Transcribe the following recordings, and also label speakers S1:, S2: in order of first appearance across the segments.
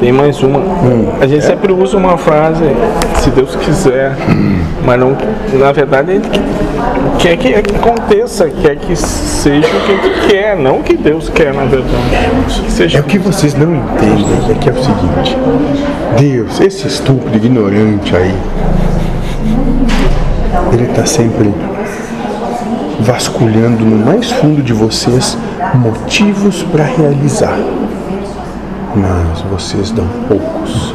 S1: Tem mais uma. A gente sempre usa uma frase, se Deus quiser, mas não, na verdade ele quer que aconteça, quer que seja o que ele quer, não o que Deus quer, na verdade. Seja
S2: É o que vocês não entendem, é que é o seguinte. Deus, esse estúpido ignorante aí, ele está sempre vasculhando no mais fundo de vocês motivos para realizar. Mas vocês dão poucos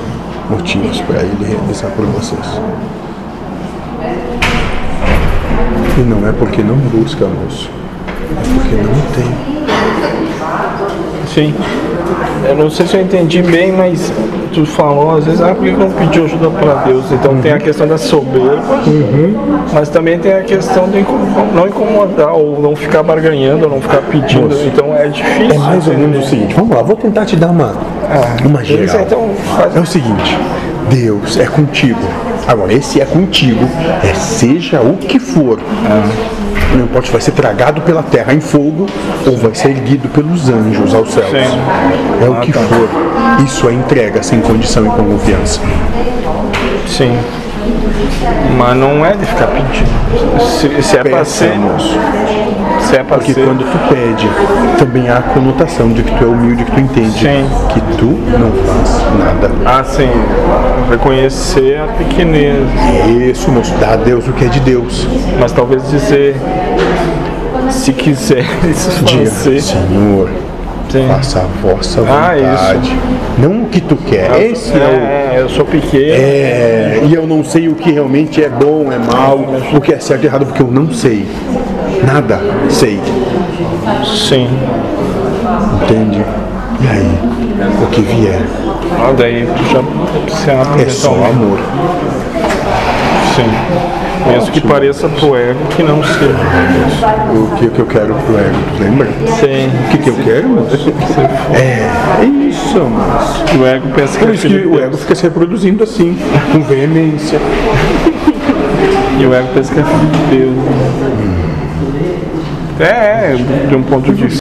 S2: motivos para ele realizar por vocês. E não é porque não busca, moço. É porque não tem.
S1: Sim. Eu não sei se eu entendi bem, mas tu falou às vezes, ah, por que não pediu ajuda para Deus? Então tem a questão da soberba, mas também tem a questão de não incomodar ou não ficar barganhando, ou não ficar pedindo. Então é difícil.
S2: É mais ou menos o seguinte, vamos lá, vou tentar te dar uma, uma
S1: Isso,
S2: geral.
S1: então faz
S2: É o seguinte, Deus é contigo. Agora, esse é contigo, é seja o que for. Não importa se vai ser tragado pela terra em fogo ou vai ser erguido pelos anjos aos céus.
S1: Sim.
S2: É o
S1: Ah,
S2: que
S1: tá.
S2: for. Isso é entrega sem condição e com confiança.
S1: Sim. Mas não é de ficar pedindo. Se, se é para ser,
S2: moço.
S1: se é para
S2: Porque
S1: ser.
S2: quando tu pede, também há a conotação de que tu é humilde, que tu entende
S1: Sim.
S2: que tu não faz nada.
S1: Ah, sim. Reconhecer a pequenez.
S2: Isso, moço, dá a Deus o que é de Deus.
S1: Mas talvez dizer, se quiser,
S2: Diga,
S1: fazer.
S2: Senhor,
S1: Sim.
S2: faça a vossa
S1: Ah,
S2: vontade. Não o que tu quer. Esse é,
S1: É, eu sou pequeno.
S2: o. É, e eu não sei o que realmente é bom, é mal, o que é certo e errado, porque eu não sei. Nada sei.
S1: Sim.
S2: Entende? E aí, o que vier
S1: Ah, daí tu já se
S2: é só amor.
S1: Sim. Mesmo que pareça pro ego que não seja.
S2: O que, que eu quero pro ego, lembra?
S1: Sim.
S2: O que, que eu quero, moço? É, é isso, moço.
S1: O ego pensa que
S2: Por
S1: é
S2: que o ego fica se reproduzindo assim, com veemência.
S1: E o ego pensa que é filho de Deus. É, de um ponto de vista.